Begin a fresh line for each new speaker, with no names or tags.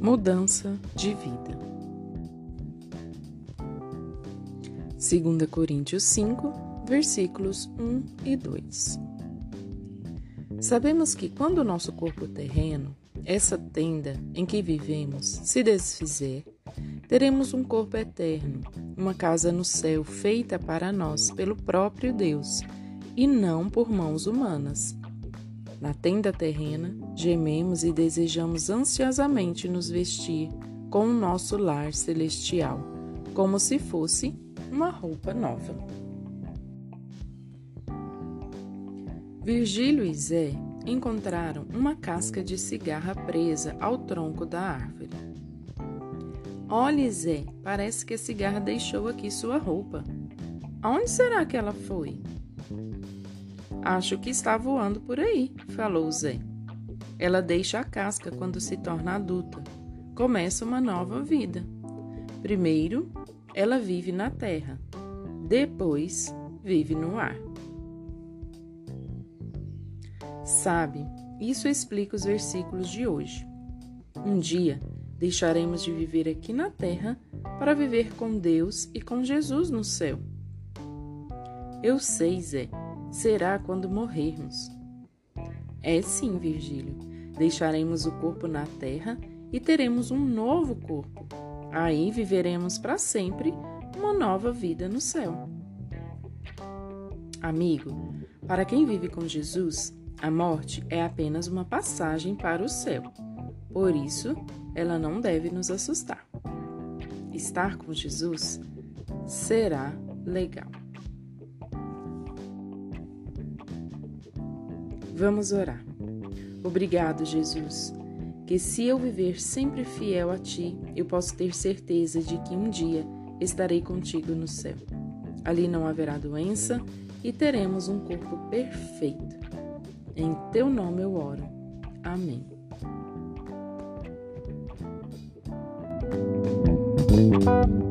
Mudança de vida. 2 Coríntios 5, versículos 1 e 2. Sabemos que quando o nosso corpo terreno, essa tenda em que vivemos, se desfizer, teremos um corpo eterno, uma casa no céu feita para nós pelo próprio Deus e não por mãos humanas. Na tenda terrena, gememos e desejamos ansiosamente nos vestir com o nosso lar celestial, como se fosse uma roupa nova. Virgílio e Zé encontraram uma casca de cigarra presa ao tronco da árvore. Olhe, Zé, parece que a cigarra deixou aqui sua roupa. Aonde será que ela foi? Acho que está voando por aí, falou Zé. Ela deixa a casca quando se torna adulta. Começa uma nova vida. Primeiro, ela vive na terra. Depois, vive no ar. Sabe, isso explica os versículos de hoje. Um dia, deixaremos de viver aqui na terra para viver com Deus e com Jesus no céu. Eu sei, Zé, será quando morrermos. É sim, Virgílio. Deixaremos o corpo na terra e teremos um novo corpo. Aí viveremos para sempre uma nova vida no céu. Amigo, para quem vive com Jesus, a morte é apenas uma passagem para o céu. Por isso, ela não deve nos assustar. Estar com Jesus será legal. Vamos orar. Obrigado, Jesus, que se eu viver sempre fiel a Ti, eu posso ter certeza de que um dia estarei contigo no céu. Ali não haverá doença e teremos um corpo perfeito. Em Teu nome eu oro. Amém. Música